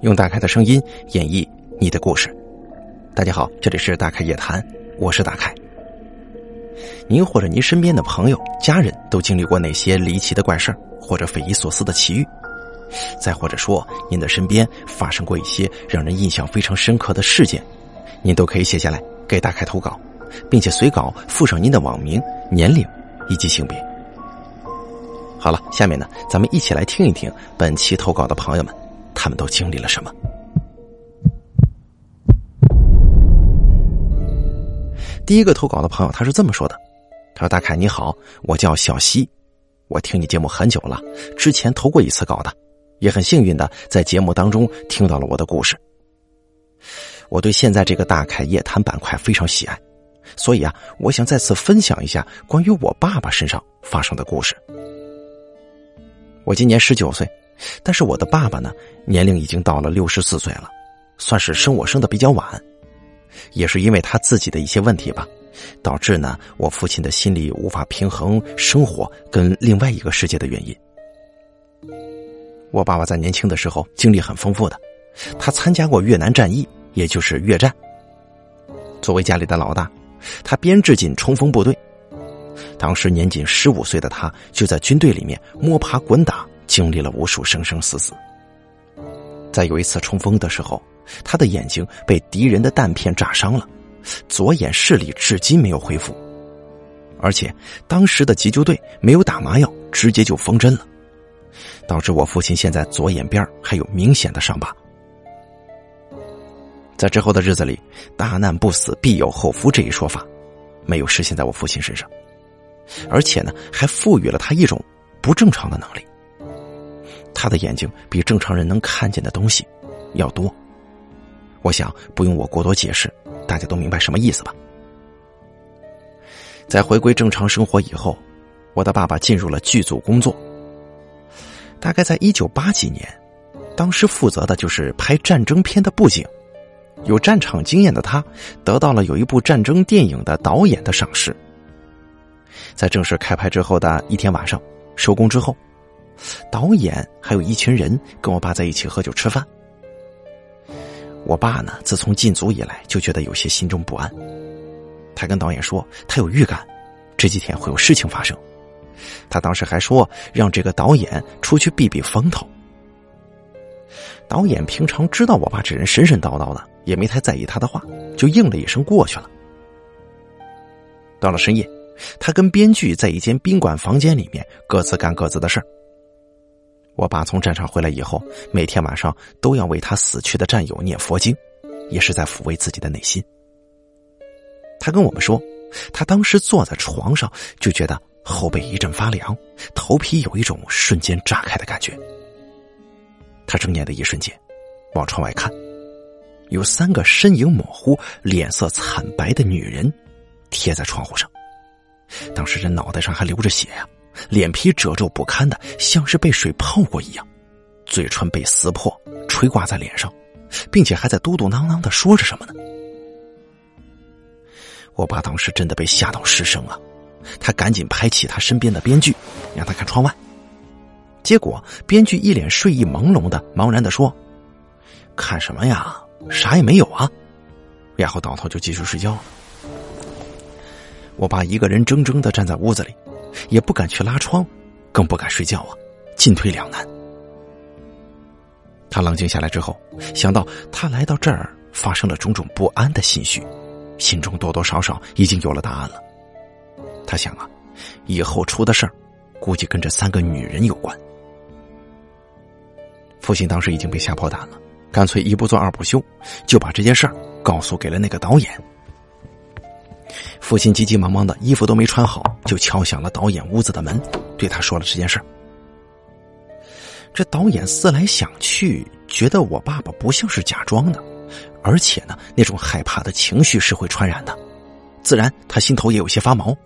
用大开的声音演绎你的故事。大家好，这里是大开夜谈，我是大开。您或者您身边的朋友、家人都经历过哪些离奇的怪事或者匪夷所思的奇遇？再或者说，您的身边发生过一些让人印象非常深刻的事件，您都可以写下来给大开投稿，并且随稿附上您的网名、年龄以及性别。好了，下面呢，咱们一起来听一听本期投稿的朋友们。他们都经历了什么？第一个投稿的朋友他是这么说的：“他说大凯你好，我叫小西，我听你节目很久了，之前投过一次稿的，也很幸运的在节目当中听到了我的故事。我对现在这个大凯夜谈板块非常喜爱，所以啊，我想再次分享一下关于我爸爸身上发生的故事。我今年十九岁。”但是我的爸爸呢，年龄已经到了六十四岁了，算是生我生的比较晚，也是因为他自己的一些问题吧，导致呢我父亲的心理无法平衡生活跟另外一个世界的原因。我爸爸在年轻的时候经历很丰富的，他参加过越南战役，也就是越战。作为家里的老大，他编制进冲锋部队，当时年仅十五岁的他就在军队里面摸爬滚打。经历了无数生生死死，在有一次冲锋的时候，他的眼睛被敌人的弹片炸伤了，左眼视力至今没有恢复，而且当时的急救队没有打麻药，直接就缝针了，导致我父亲现在左眼边还有明显的伤疤。在之后的日子里，“大难不死，必有后福”这一说法没有实现在我父亲身上，而且呢，还赋予了他一种不正常的能力。他的眼睛比正常人能看见的东西要多，我想不用我过多解释，大家都明白什么意思吧。在回归正常生活以后，我的爸爸进入了剧组工作。大概在一九八几年，当时负责的就是拍战争片的布景，有战场经验的他得到了有一部战争电影的导演的赏识。在正式开拍之后的一天晚上，收工之后。导演还有一群人跟我爸在一起喝酒吃饭。我爸呢，自从进组以来就觉得有些心中不安。他跟导演说，他有预感，这几天会有事情发生。他当时还说让这个导演出去避避风头。导演平常知道我爸这人神神叨叨的，也没太在意他的话，就应了一声过去了。到了深夜，他跟编剧在一间宾馆房间里面各自干各自的事儿。我爸从战场回来以后，每天晚上都要为他死去的战友念佛经，也是在抚慰自己的内心。他跟我们说，他当时坐在床上就觉得后背一阵发凉，头皮有一种瞬间炸开的感觉。他睁眼的一瞬间，往窗外看，有三个身影模糊、脸色惨白的女人贴在窗户上，当时人脑袋上还流着血呀。脸皮褶皱不堪的，像是被水泡过一样，嘴唇被撕破，垂挂在脸上，并且还在嘟嘟囔囔的说着什么呢？我爸当时真的被吓到失声了！他赶紧拍起他身边的编剧，让他看窗外。结果编剧一脸睡意朦胧的，茫然的说：“看什么呀？啥也没有啊！”然后倒头就继续睡觉了。我爸一个人怔怔的站在屋子里。也不敢去拉窗，更不敢睡觉啊，进退两难。他冷静下来之后，想到他来到这儿发生了种种不安的心绪，心中多多少少已经有了答案了。他想啊，以后出的事儿，估计跟这三个女人有关。父亲当时已经被吓破胆了，干脆一不做二不休，就把这件事儿告诉给了那个导演。父亲急急忙忙的，衣服都没穿好，就敲响了导演屋子的门，对他说了这件事这导演思来想去，觉得我爸爸不像是假装的，而且呢，那种害怕的情绪是会传染的，自然他心头也有些发毛。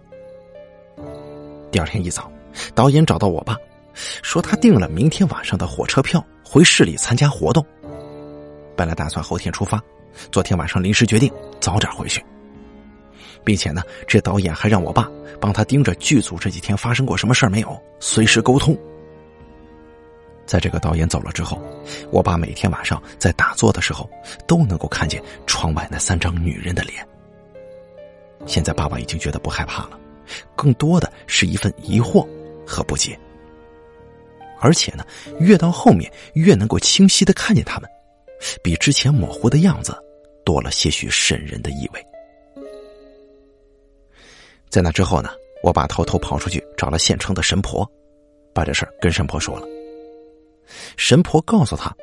第二天一早，导演找到我爸，说他订了明天晚上的火车票回市里参加活动，本来打算后天出发，昨天晚上临时决定早点回去。并且呢，这导演还让我爸帮他盯着剧组这几天发生过什么事儿没有，随时沟通。在这个导演走了之后，我爸每天晚上在打坐的时候都能够看见窗外那三张女人的脸。现在爸爸已经觉得不害怕了，更多的是一份疑惑和不解。而且呢，越到后面越能够清晰的看见他们，比之前模糊的样子多了些许瘆人的意味。在那之后呢，我爸偷偷跑出去找了县城的神婆，把这事儿跟神婆说了。神婆告诉他，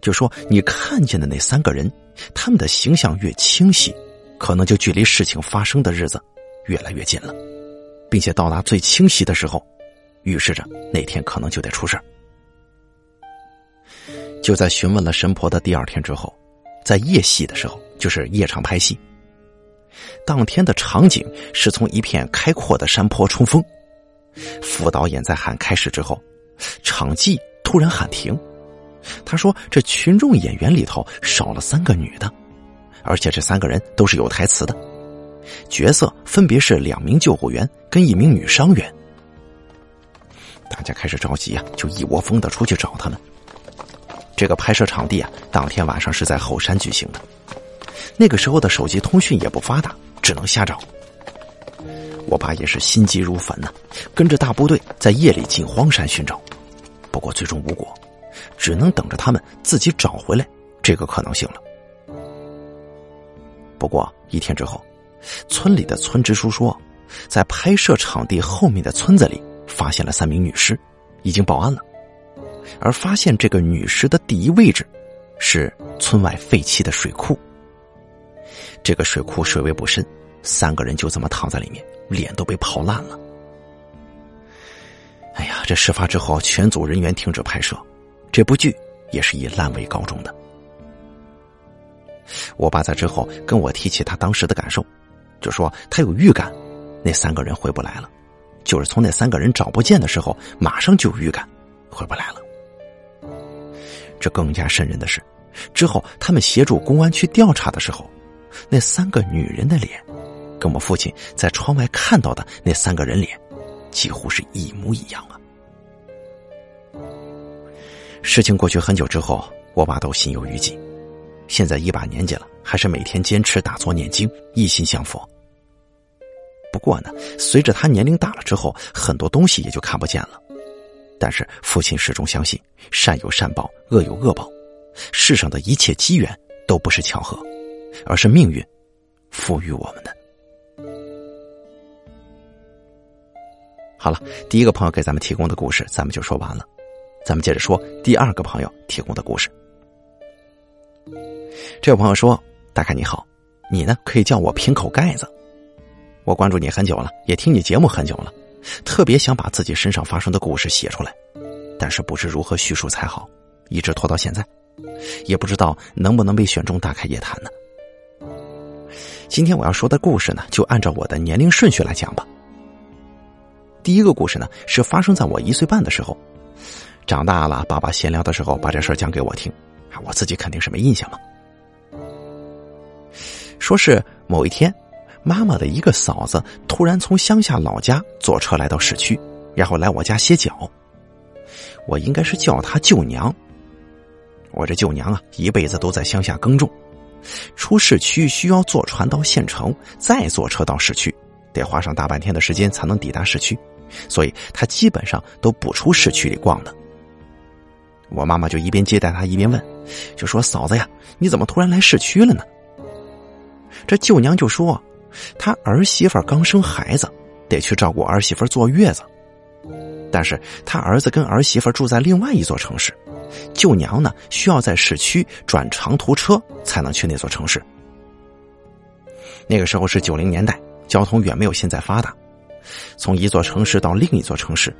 就说你看见的那三个人，他们的形象越清晰，可能就距离事情发生的日子越来越近了，并且到达最清晰的时候，预示着那天可能就得出事就在询问了神婆的第二天之后，在夜戏的时候，就是夜场拍戏。当天的场景是从一片开阔的山坡冲锋，副导演在喊开始之后，场记。突然喊停，他说：“这群众演员里头少了三个女的，而且这三个人都是有台词的，角色分别是两名救护员跟一名女伤员。”大家开始着急啊，就一窝蜂的出去找他们。这个拍摄场地啊，当天晚上是在后山举行的，那个时候的手机通讯也不发达，只能瞎找。我爸也是心急如焚呐，跟着大部队在夜里进荒山寻找。不过最终无果，只能等着他们自己找回来这个可能性了。不过一天之后，村里的村支书说，在拍摄场地后面的村子里发现了三名女尸，已经报案了。而发现这个女尸的第一位置，是村外废弃的水库。这个水库水位不深，三个人就这么躺在里面，脸都被泡烂了。哎呀，这事发之后，全组人员停止拍摄，这部剧也是以烂尾告终的。我爸在之后跟我提起他当时的感受，就说他有预感，那三个人回不来了，就是从那三个人找不见的时候，马上就有预感回不来了。这更加瘆人的是，之后他们协助公安去调查的时候，那三个女人的脸，跟我父亲在窗外看到的那三个人脸。几乎是一模一样啊！事情过去很久之后，我爸都心有余悸。现在一把年纪了，还是每天坚持打坐念经，一心向佛。不过呢，随着他年龄大了之后，很多东西也就看不见了。但是父亲始终相信，善有善报，恶有恶报，世上的一切机缘都不是巧合，而是命运赋予我们的。好了，第一个朋友给咱们提供的故事，咱们就说完了。咱们接着说第二个朋友提供的故事。这位朋友说：“大凯你好，你呢可以叫我瓶口盖子。我关注你很久了，也听你节目很久了，特别想把自己身上发生的故事写出来，但是不知如何叙述才好，一直拖到现在，也不知道能不能被选中大开夜谈呢。今天我要说的故事呢，就按照我的年龄顺序来讲吧。”第一个故事呢，是发生在我一岁半的时候。长大了，爸爸闲聊的时候把这事讲给我听，我自己肯定是没印象了。说是某一天，妈妈的一个嫂子突然从乡下老家坐车来到市区，然后来我家歇脚。我应该是叫她舅娘。我这舅娘啊，一辈子都在乡下耕种，出市区需要坐船到县城，再坐车到市区，得花上大半天的时间才能抵达市区。所以他基本上都不出市区里逛的。我妈妈就一边接待他，一边问，就说：“嫂子呀，你怎么突然来市区了呢？”这舅娘就说：“他儿媳妇刚生孩子，得去照顾儿媳妇坐月子。但是他儿子跟儿媳妇住在另外一座城市，舅娘呢需要在市区转长途车才能去那座城市。那个时候是九零年代，交通远没有现在发达。”从一座城市到另一座城市，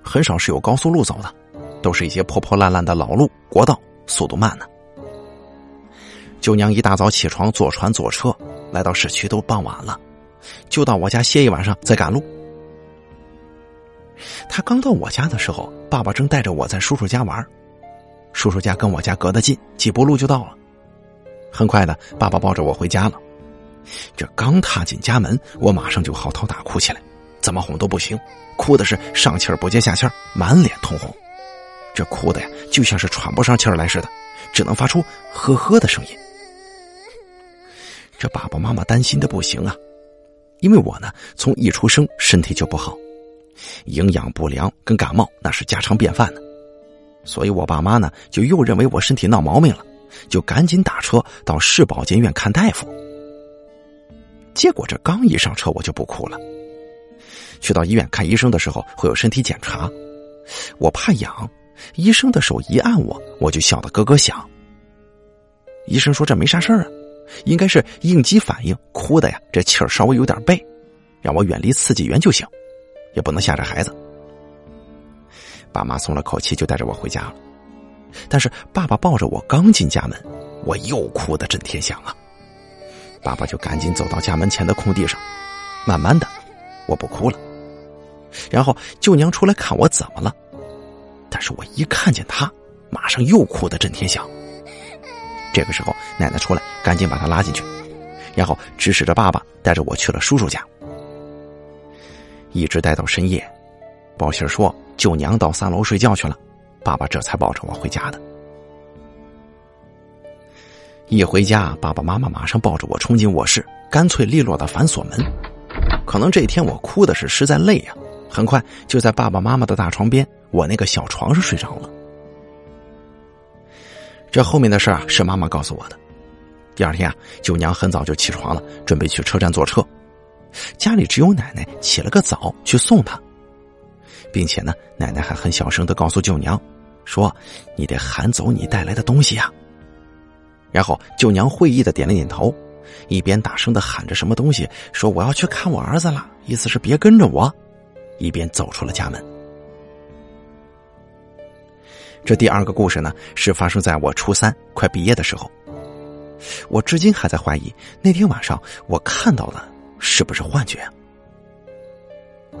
很少是有高速路走的，都是一些破破烂烂的老路、国道，速度慢呢。舅娘一大早起床，坐船坐车来到市区，都傍晚了，就到我家歇一晚上，再赶路。他刚到我家的时候，爸爸正带着我在叔叔家玩，叔叔家跟我家隔得近，几步路就到了。很快的，爸爸抱着我回家了。这刚踏进家门，我马上就嚎啕大哭起来。怎么哄都不行，哭的是上气儿不接下气儿，满脸通红。这哭的呀，就像是喘不上气儿来似的，只能发出呵呵的声音。这爸爸妈妈担心的不行啊，因为我呢，从一出生身体就不好，营养不良跟感冒那是家常便饭呢，所以我爸妈呢就又认为我身体闹毛病了，就赶紧打车到市保健院看大夫。结果这刚一上车，我就不哭了。去到医院看医生的时候，会有身体检查，我怕痒，医生的手一按我，我就笑得咯咯响。医生说这没啥事儿啊，应该是应激反应，哭的呀，这气儿稍微有点背，让我远离刺激源就行，也不能吓着孩子。爸妈松了口气，就带着我回家了。但是爸爸抱着我刚进家门，我又哭得震天响啊。爸爸就赶紧走到家门前的空地上，慢慢的，我不哭了。然后舅娘出来看我怎么了，但是我一看见他，马上又哭得震天响。这个时候奶奶出来，赶紧把他拉进去，然后指使着爸爸带着我去了叔叔家，一直待到深夜。报信说舅娘到三楼睡觉去了，爸爸这才抱着我回家的。一回家，爸爸妈妈马上抱着我冲进卧室，干脆利落的反锁门。可能这一天我哭的是实在累呀，很快就在爸爸妈妈的大床边，我那个小床上睡着了。这后面的事啊，是妈妈告诉我的。第二天啊，舅娘很早就起床了，准备去车站坐车。家里只有奶奶起了个早去送她，并且呢，奶奶还很小声的告诉舅娘，说：“你得喊走你带来的东西呀。”然后舅娘会意的点了点头，一边大声的喊着什么东西，说我要去看我儿子了，意思是别跟着我，一边走出了家门。这第二个故事呢，是发生在我初三快毕业的时候。我至今还在怀疑那天晚上我看到的是不是幻觉。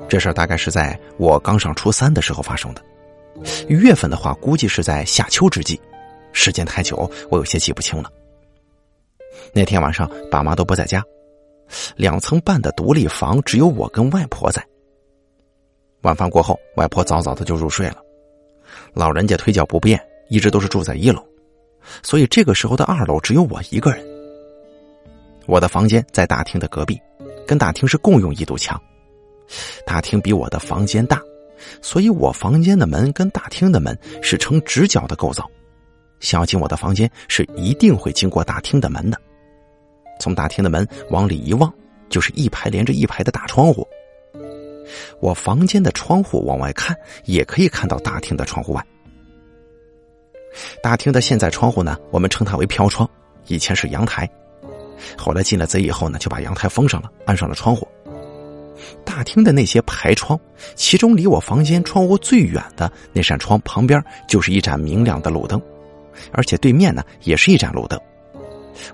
这事儿大概是在我刚上初三的时候发生的，月份的话估计是在夏秋之际。时间太久，我有些记不清了。那天晚上，爸妈都不在家，两层半的独立房只有我跟外婆在。晚饭过后，外婆早早的就入睡了。老人家腿脚不便，一直都是住在一楼，所以这个时候的二楼只有我一个人。我的房间在大厅的隔壁，跟大厅是共用一堵墙。大厅比我的房间大，所以我房间的门跟大厅的门是呈直角的构造。想要进我的房间，是一定会经过大厅的门的。从大厅的门往里一望，就是一排连着一排的大窗户。我房间的窗户往外看，也可以看到大厅的窗户外。大厅的现在窗户呢，我们称它为飘窗，以前是阳台。后来进了贼以后呢，就把阳台封上了，安上了窗户。大厅的那些排窗，其中离我房间窗户最远的那扇窗旁边，就是一盏明亮的路灯。而且对面呢也是一盏路灯，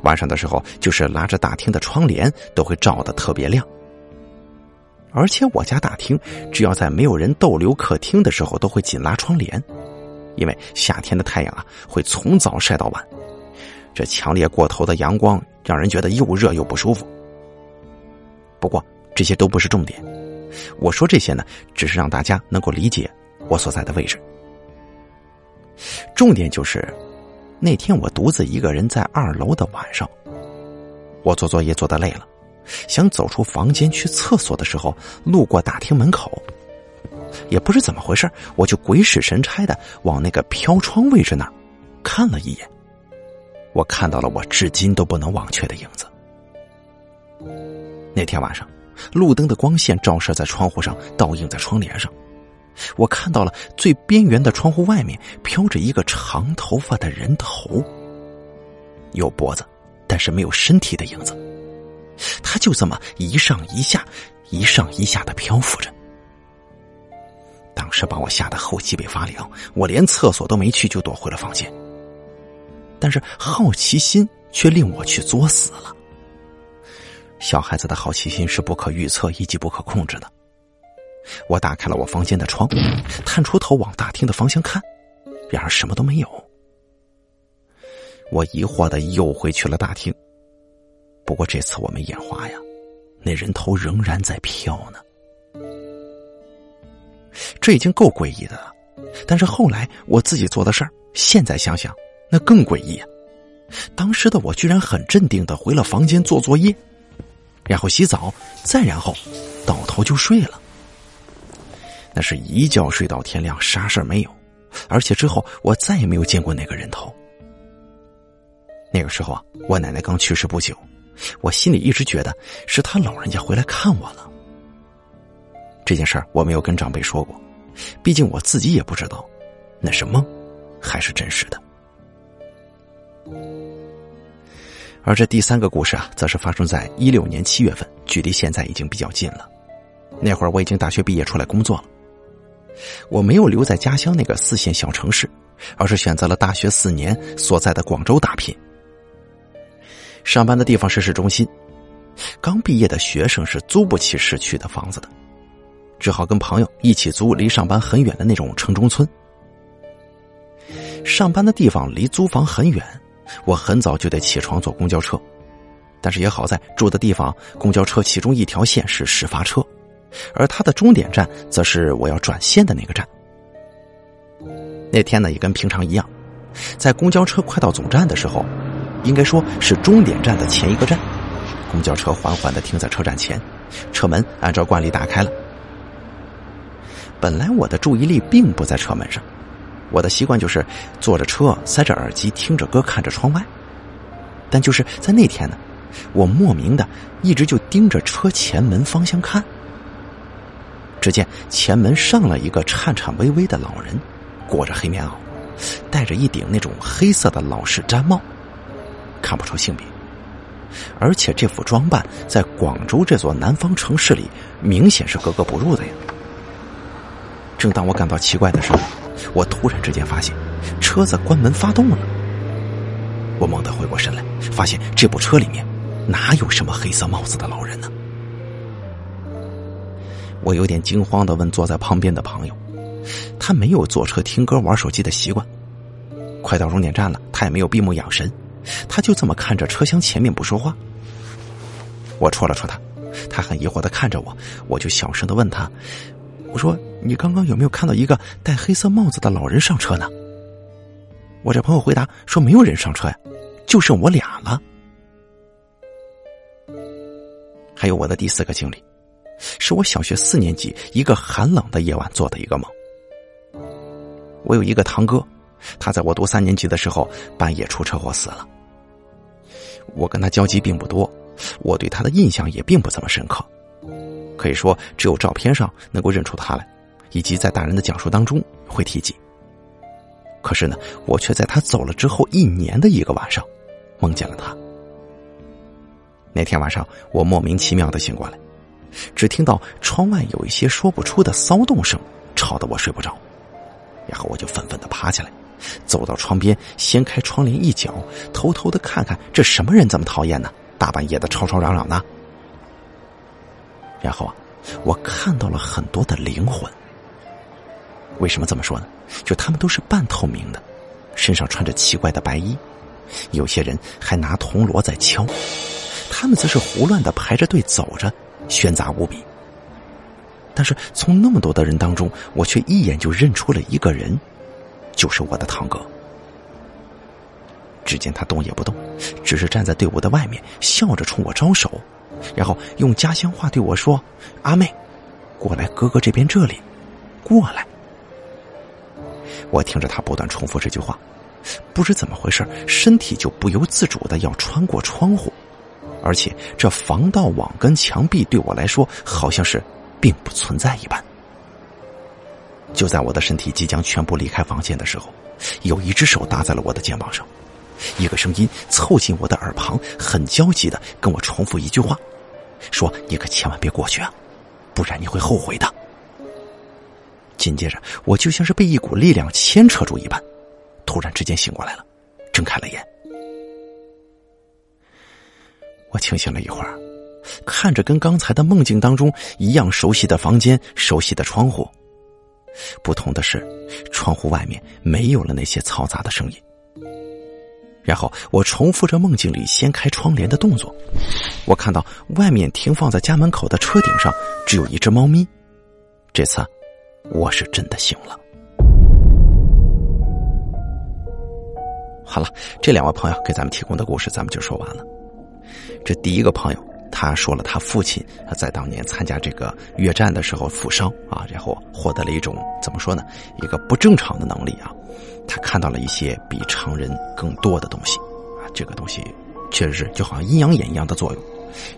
晚上的时候就是拉着大厅的窗帘都会照得特别亮。而且我家大厅只要在没有人逗留客厅的时候都会紧拉窗帘，因为夏天的太阳啊会从早晒到晚，这强烈过头的阳光让人觉得又热又不舒服。不过这些都不是重点，我说这些呢只是让大家能够理解我所在的位置，重点就是。那天我独自一个人在二楼的晚上，我做作业做的累了，想走出房间去厕所的时候，路过大厅门口，也不知怎么回事，我就鬼使神差的往那个飘窗位置那儿看了一眼，我看到了我至今都不能忘却的影子。那天晚上，路灯的光线照射在窗户上，倒映在窗帘上。我看到了最边缘的窗户外面飘着一个长头发的人头，有脖子，但是没有身体的影子。他就这么一上一下，一上一下的漂浮着。当时把我吓得后脊背发凉，我连厕所都没去，就躲回了房间。但是好奇心却令我去作死了。小孩子的好奇心是不可预测以及不可控制的。我打开了我房间的窗，探出头往大厅的方向看，然而什么都没有。我疑惑的又回去了大厅，不过这次我没眼花呀，那人头仍然在飘呢。这已经够诡异的了，但是后来我自己做的事儿，现在想想那更诡异啊！当时的我居然很镇定的回了房间做作业，然后洗澡，再然后倒头就睡了。那是一觉睡到天亮，啥事儿没有，而且之后我再也没有见过那个人头。那个时候啊，我奶奶刚去世不久，我心里一直觉得是他老人家回来看我了。这件事儿我没有跟长辈说过，毕竟我自己也不知道那是梦还是真实的。而这第三个故事啊，则是发生在一六年七月份，距离现在已经比较近了。那会儿我已经大学毕业出来工作了，我没有留在家乡那个四线小城市，而是选择了大学四年所在的广州打拼。上班的地方是市中心，刚毕业的学生是租不起市区的房子的，只好跟朋友一起租离上班很远的那种城中村。上班的地方离租房很远，我很早就得起床坐公交车，但是也好在住的地方公交车其中一条线是始发车，而它的终点站则是我要转线的那个站。那天呢，也跟平常一样，在公交车快到总站的时候。应该说是终点站的前一个站，公交车缓缓的停在车站前，车门按照惯例打开了。本来我的注意力并不在车门上，我的习惯就是坐着车，塞着耳机，听着歌，看着窗外。但就是在那天呢，我莫名的一直就盯着车前门方向看。只见前门上了一个颤颤巍巍的老人，裹着黑棉袄，戴着一顶那种黑色的老式毡帽。看不出性别，而且这副装扮在广州这座南方城市里明显是格格不入的呀。正当我感到奇怪的时候，我突然之间发现车子关门发动了。我猛地回过神来，发现这部车里面哪有什么黑色帽子的老人呢？我有点惊慌的问坐在旁边的朋友，他没有坐车听歌玩手机的习惯。快到终点站了，他也没有闭目养神。他就这么看着车厢前面不说话，我戳了戳他，他很疑惑的看着我，我就小声的问他：“我说你刚刚有没有看到一个戴黑色帽子的老人上车呢？”我这朋友回答说：“没有人上车呀，就剩我俩了。”还有我的第四个经历，是我小学四年级一个寒冷的夜晚做的一个梦。我有一个堂哥。他在我读三年级的时候半夜出车祸死了。我跟他交集并不多，我对他的印象也并不怎么深刻，可以说只有照片上能够认出他来，以及在大人的讲述当中会提及。可是呢，我却在他走了之后一年的一个晚上，梦见了他。那天晚上，我莫名其妙的醒过来，只听到窗外有一些说不出的骚动声，吵得我睡不着，然后我就愤愤的爬起来。走到窗边，掀开窗帘一角，偷偷的看看这什么人这么讨厌呢？大半夜的吵吵嚷嚷的。然后啊，我看到了很多的灵魂。为什么这么说呢？就他们都是半透明的，身上穿着奇怪的白衣，有些人还拿铜锣在敲，他们则是胡乱的排着队走着，喧杂无比。但是从那么多的人当中，我却一眼就认出了一个人。就是我的堂哥。只见他动也不动，只是站在队伍的外面，笑着冲我招手，然后用家乡话对我说：“阿妹，过来哥哥这边这里，过来。”我听着他不断重复这句话，不知怎么回事，身体就不由自主的要穿过窗户，而且这防盗网跟墙壁对我来说好像是并不存在一般。就在我的身体即将全部离开房间的时候，有一只手搭在了我的肩膀上，一个声音凑近我的耳旁，很焦急的跟我重复一句话，说：“你可千万别过去啊，不然你会后悔的。”紧接着，我就像是被一股力量牵扯住一般，突然之间醒过来了，睁开了眼。我清醒了一会儿，看着跟刚才的梦境当中一样熟悉的房间、熟悉的窗户。不同的是，窗户外面没有了那些嘈杂的声音。然后我重复着梦境里掀开窗帘的动作。我看到外面停放在家门口的车顶上只有一只猫咪。这次我是真的醒了。好了这两位朋友给咱们提供的故事咱们就说完了。这第一个朋友他说了他父亲在当年参加这个越战的时候负伤啊然后获得了一种怎么说呢一个不正常的能力啊。他看到了一些比常人更多的东西啊，这个东西确实是就好像阴阳眼一样的作用。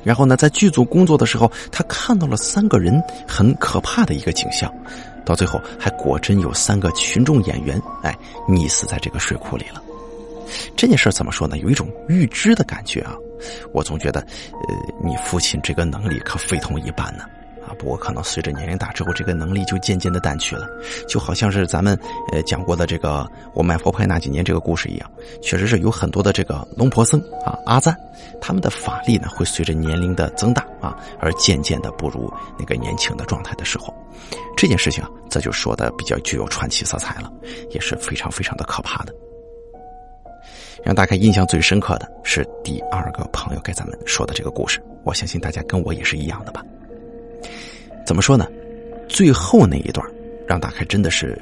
然后呢，在剧组工作的时候，他看到了三个人很可怕的一个景象，到最后还果真有三个群众演员哎溺死在这个水库里了。这件事怎么说呢？有一种预知的感觉啊！我总觉得，呃，你父亲这个能力可非同一般呢。不过可能随着年龄大之后，这个能力就渐渐的淡去了，就好像是咱们呃讲过的这个我卖佛牌那几年这个故事一样，确实是有很多的这个龙婆僧啊阿赞，他们的法力呢会随着年龄的增大啊而渐渐的不如那个年轻的状态的时候，这件事情啊这就说的比较具有传奇色彩了，也是非常非常的可怕的。让大家印象最深刻的是第二个朋友给咱们说的这个故事，我相信大家跟我也是一样的吧。怎么说呢？最后那一段让大开真的是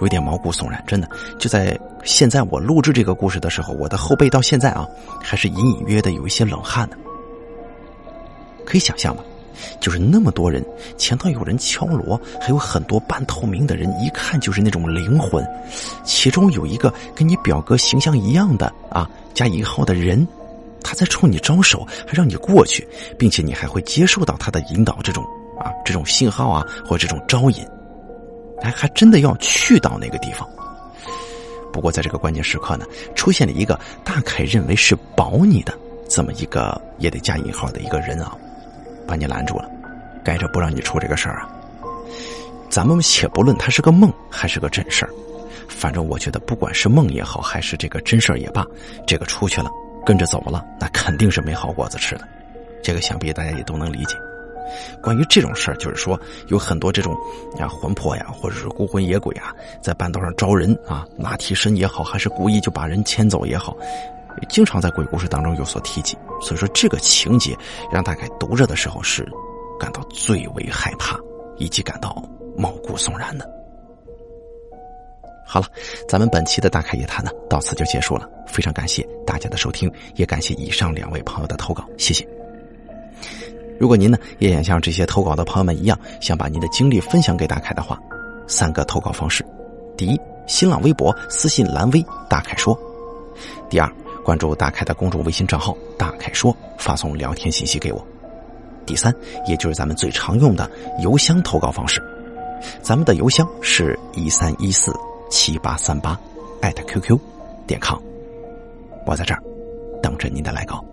有点毛骨悚然，真的就在现在我录制这个故事的时候，我的后背到现在啊还是隐隐约的有一些冷汗呢。可以想象吗？就是那么多人，前头有人敲锣，还有很多半透明的人，一看就是那种灵魂。其中有一个跟你表哥形象一样的啊，加引号的人，他在冲你招手，还让你过去，并且你还会接受到他的引导，这种啊，这种信号啊，或这种招引，还还真的要去到那个地方。不过在这个关键时刻呢，出现了一个大概认为是保你的这么一个也得加引号的一个人啊。把你拦住了，该着不让你出这个事儿啊！咱们且不论他是个梦还是个真事儿，反正我觉得不管是梦也好，还是这个真事儿也罢，这个出去了，跟着走了，那肯定是没好果子吃的。这个想必大家也都能理解。关于这种事儿，就是说有很多这种啊魂魄呀，或者是孤魂野鬼啊，在半道上招人啊，拉替身也好，还是故意就把人牵走也好。经常在鬼故事当中有所提及，所以说这个情节让大概读着的时候是感到最为害怕，以及感到毛骨悚然的。好了，咱们本期的大开夜谈呢到此就结束了，非常感谢大家的收听，也感谢以上两位朋友的投稿，谢谢。如果您呢也想像这些投稿的朋友们一样，想把您的经历分享给大凯的话，三个投稿方式：第一，新浪微博私信蓝微大凯说；第二。关注大凯的公众微信账号“大凯说”，发送聊天信息给我。第三，也就是咱们最常用的邮箱投稿方式，咱们的邮箱是一三一四七八三八艾特 QQ 点 com，我在这儿等着您的来稿。